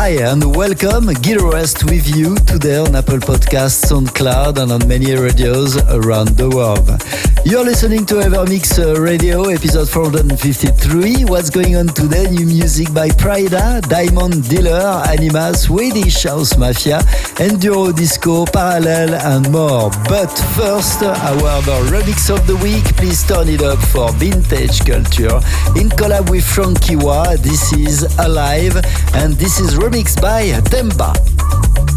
Hi and welcome. Everest with you today on Apple Podcasts, SoundCloud, and on many radios around the world. You're listening to Evermix uh, Radio, episode 453. What's going on today? New music by Prida, Diamond Dealer, Anima, Swedish House Mafia, Enduro Disco, Parallel, and more. But first, our remix of the week. Please turn it up for Vintage Culture in collab with Frankie Wah. This is Alive, and this is remixed by Temba.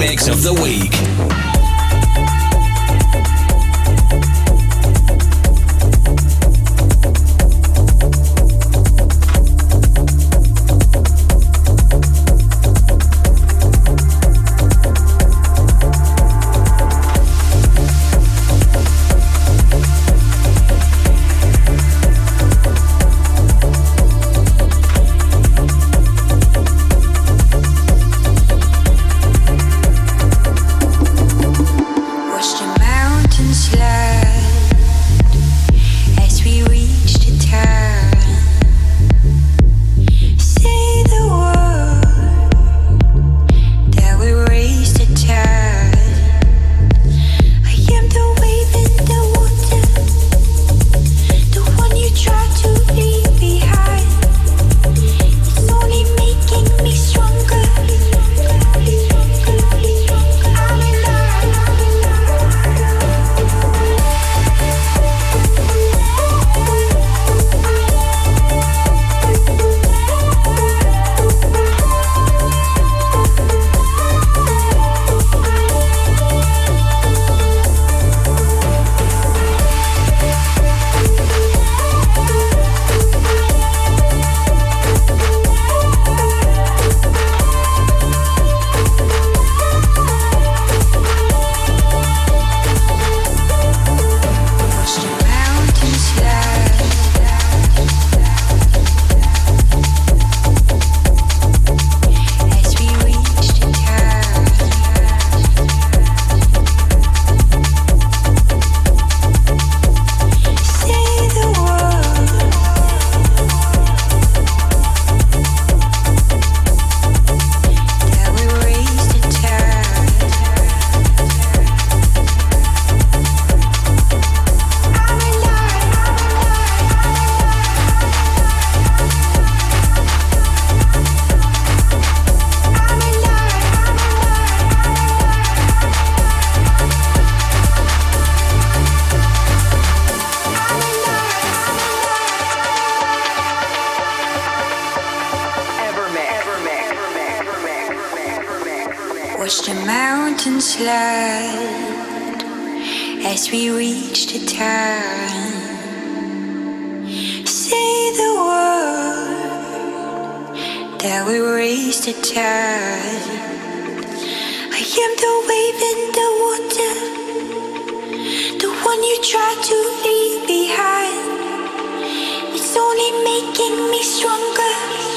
Remix of the Week. as we reach the turn. Say the word that we raised the turn. I am the wave in the water, the one you try to leave behind. It's only making me stronger.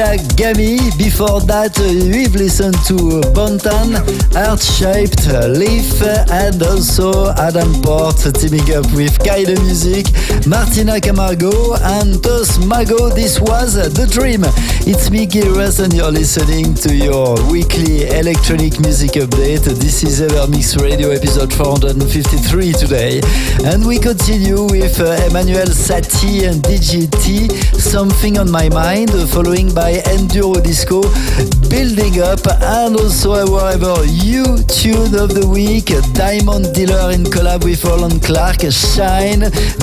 And Gami. Before that, we've listened to Bontan, Heart Shaped Leaf, and also Adam Port teaming up with Keinemusik, Martina Camargo, and Tos Mago. This was The Dream. It's me, Giras, and you're listening to your weekly electronic music update. This is Evermix Radio episode 453 today. And we continue with uh, Emanuel Satie and DGT, Something on My Mind, following by Enduro Disco, Building Up, and also our you tune of the week, Diamond Dealer in collab with Roland Clark, Shine.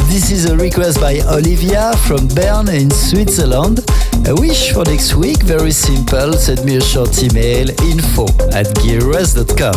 This is a request by Olivia from Bern in Switzerland. A wish for next week, very simple. Send me a short email info at gileverest.com.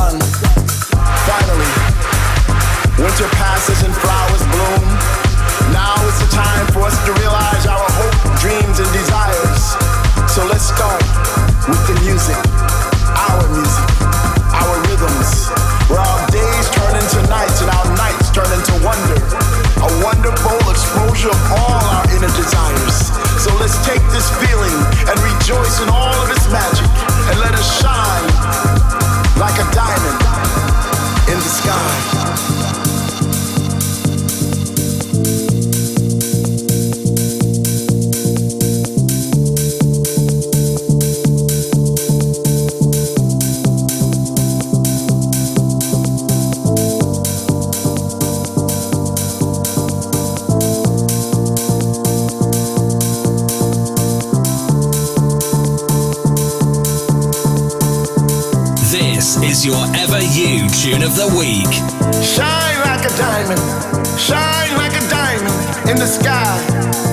sun. Finally, winter passes and flowers bloom. Now is the time for us to realize our hope, dreams, and desires. So let's start with the music, our music, our rhythms, where our days turn into nights and our nights turn into wonder. A wonderful exposure of all our inner desires. So let's take this feeling and rejoice in all of its magic and let us shine like a diamond in the sky. tune of the week. Shine like a diamond, shine like a diamond in the sky.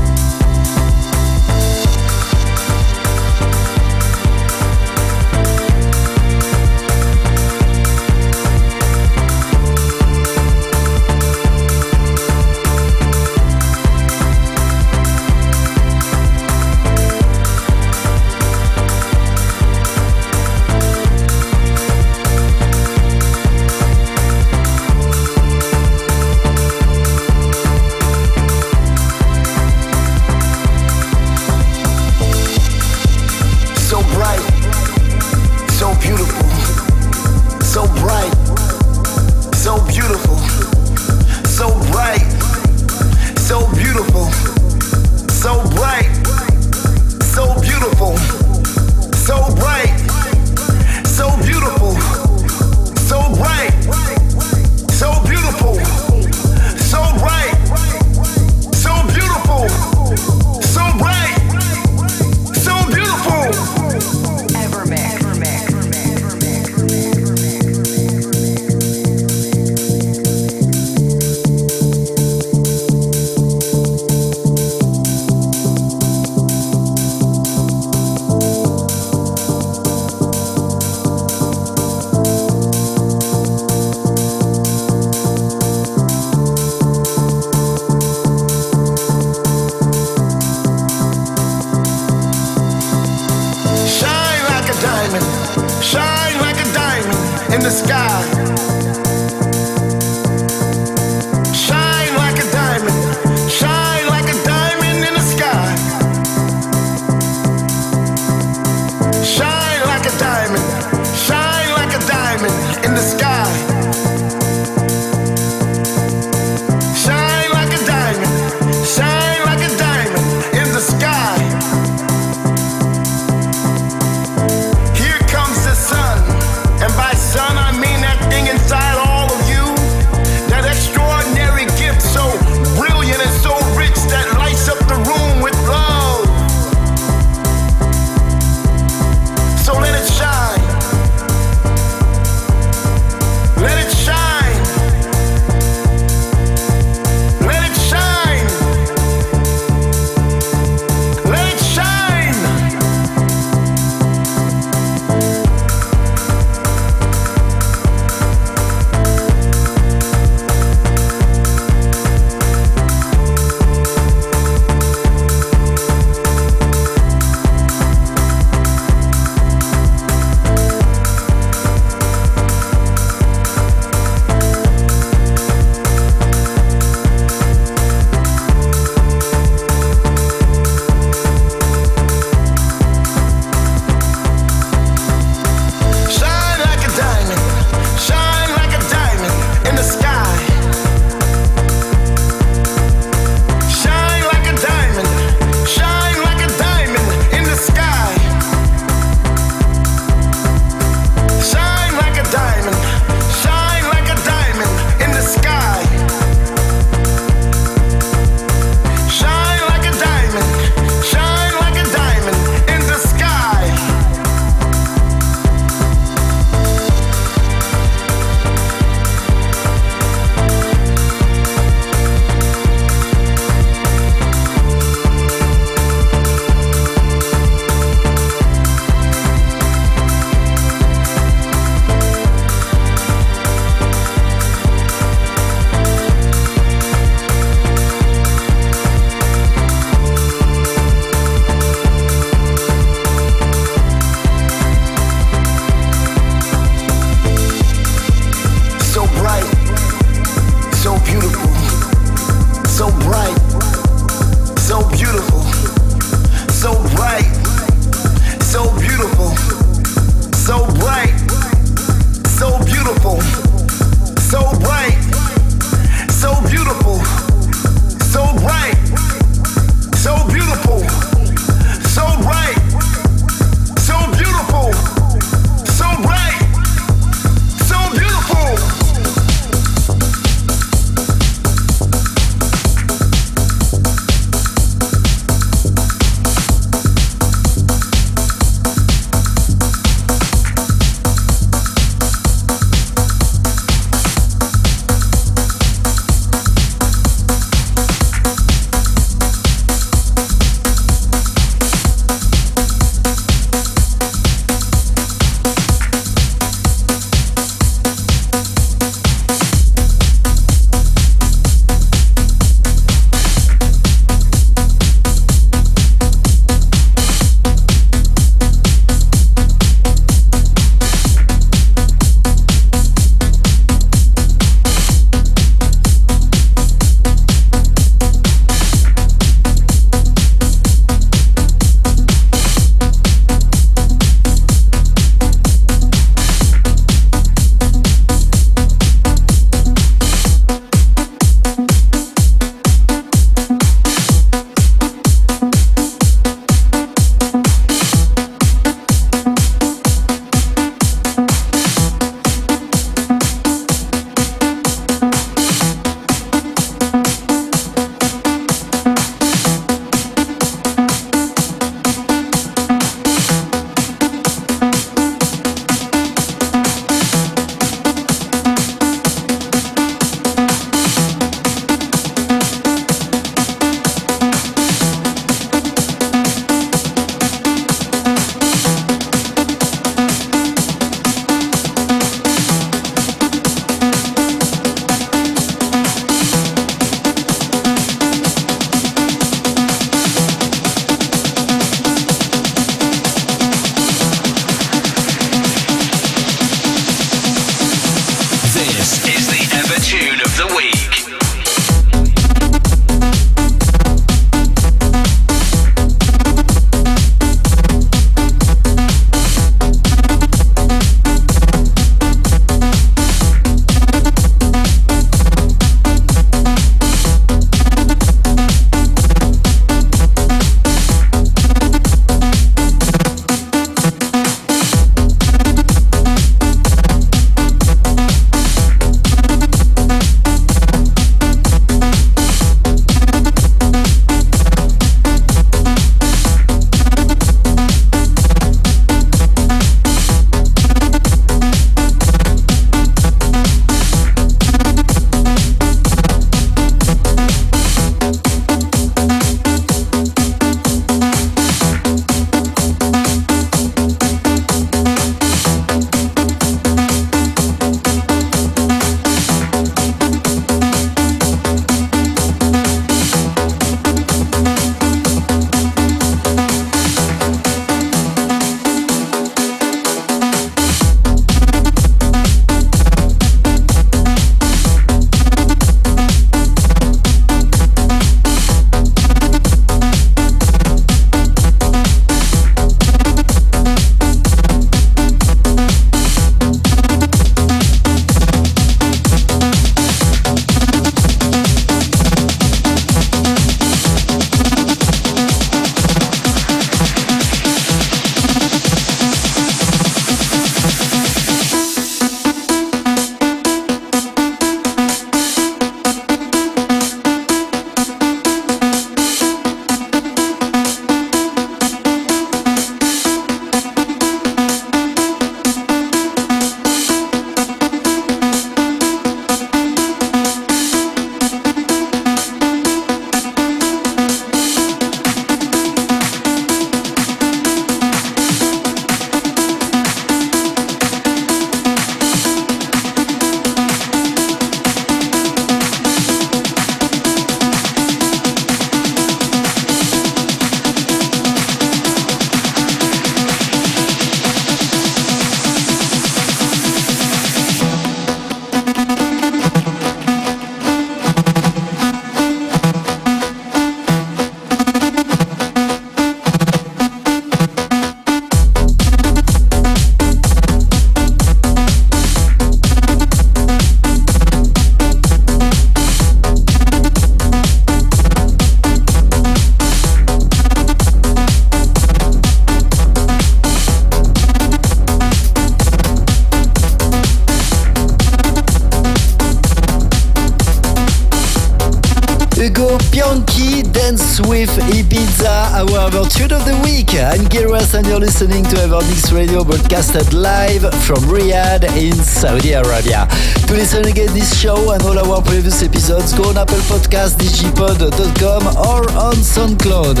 Radio broadcasted live from Riyadh in Saudi Arabia. To listen again this show and all our previous episodes, go on Apple Podcast, digipod.com or on SoundCloud.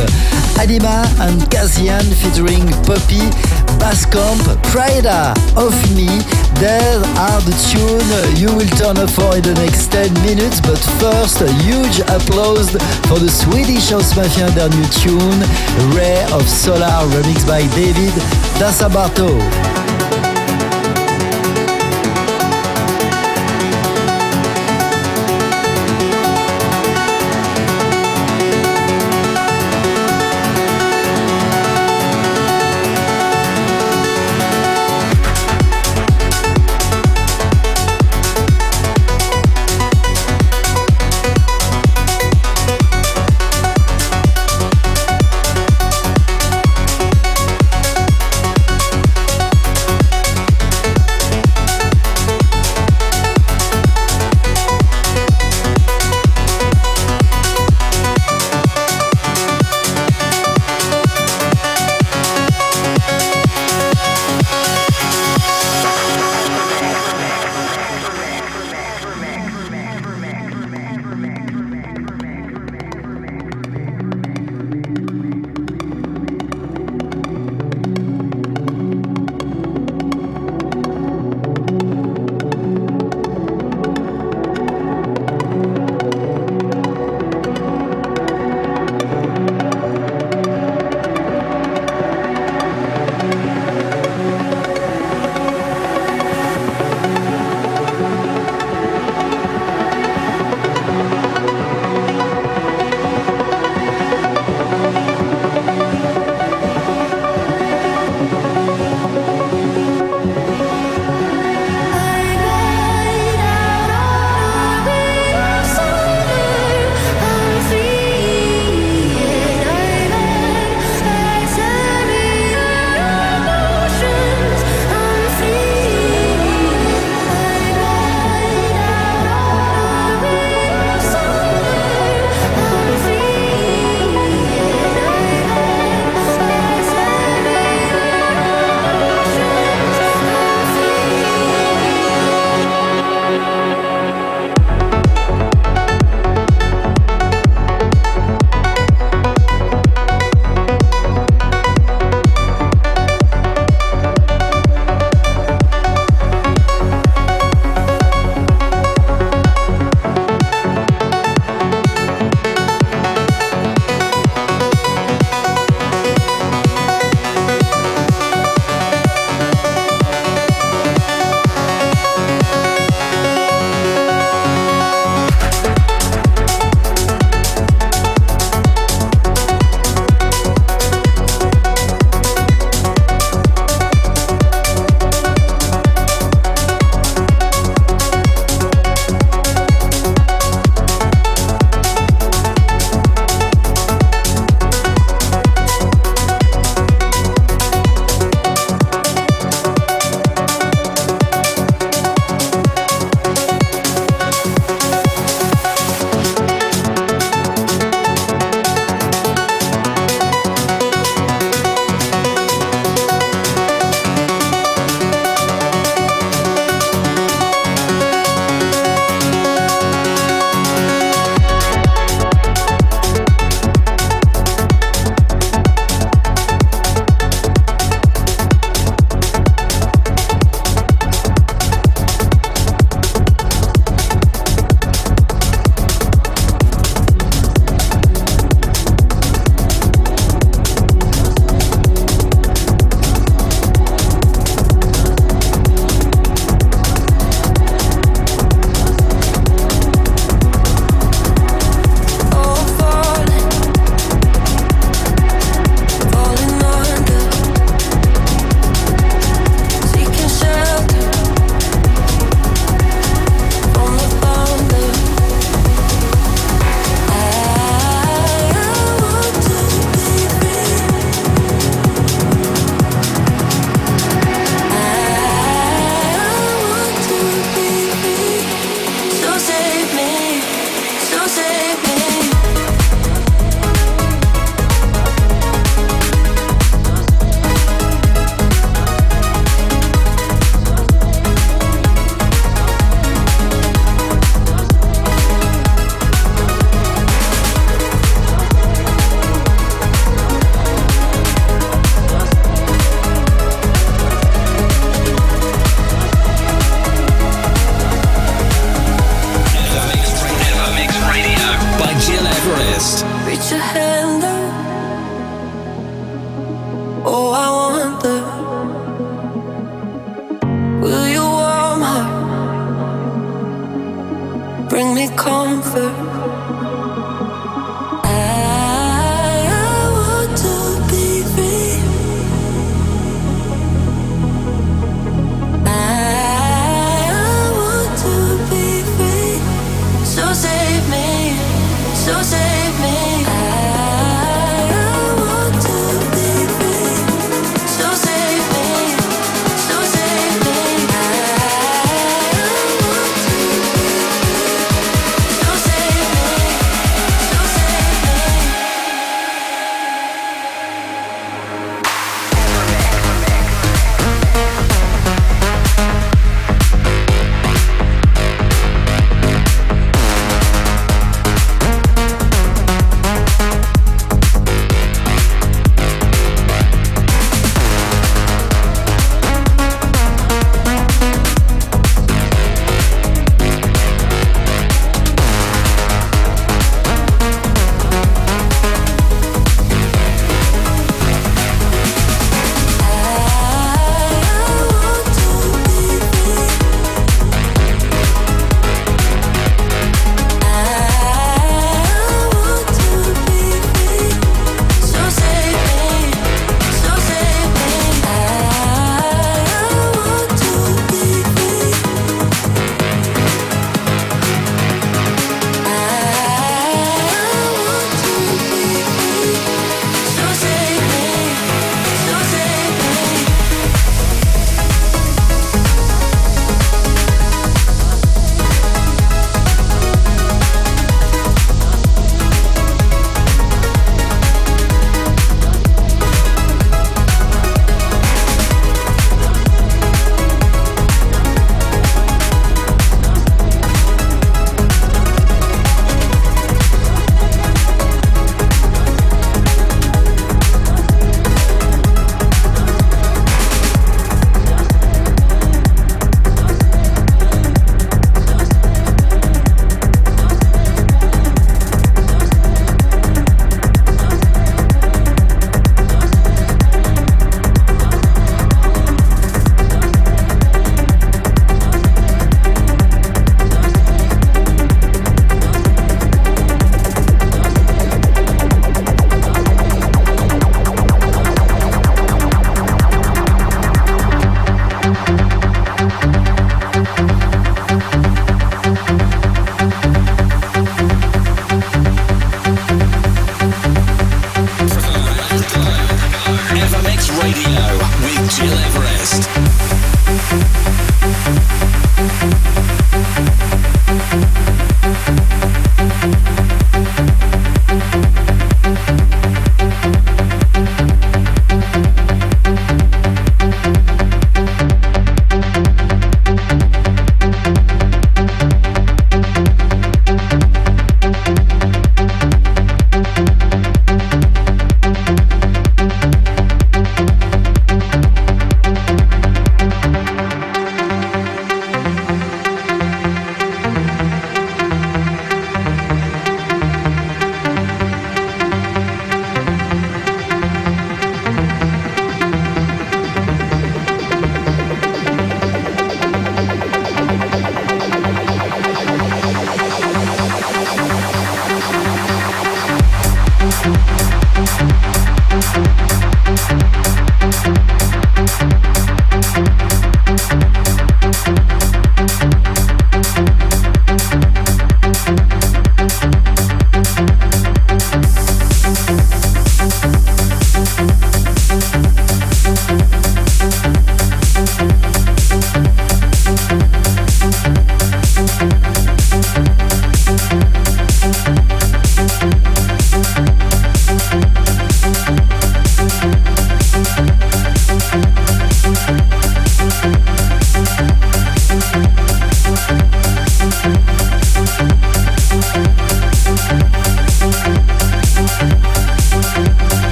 Anima and Kazian featuring Poppy, Basscamp, Prida, Of Me. There are the tune you will turn up for in the next 10 minutes, but first, a huge applause for the Swedish House Mafia their new tune, Ray of Solar, remixed by David da Sabato.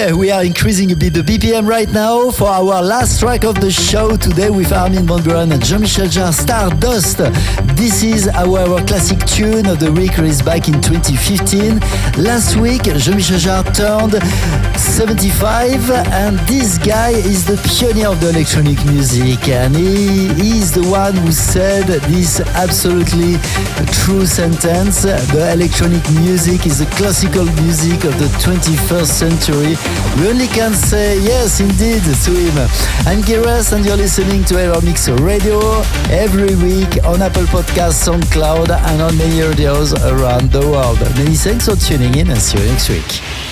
Yeah, we are increasing a bit the BPM right now for our last track of the show today with Armin van Buuren and Jean-Michel Jarre, Stardust. This is our, classic tune of the week released back in 2015. Last week, Jean-Michel Jarre turned 75 and this guy is the pioneer of the electronic music and he is the one who said this absolutely true sentence. The electronic music is the classical music of the 21st century century. We only can say yes, indeed, to him. I'm Giras, and you're listening to Evermix Radio every week on Apple Podcasts, SoundCloud, and on many radios around the world. Many thanks for tuning in, and see you next week.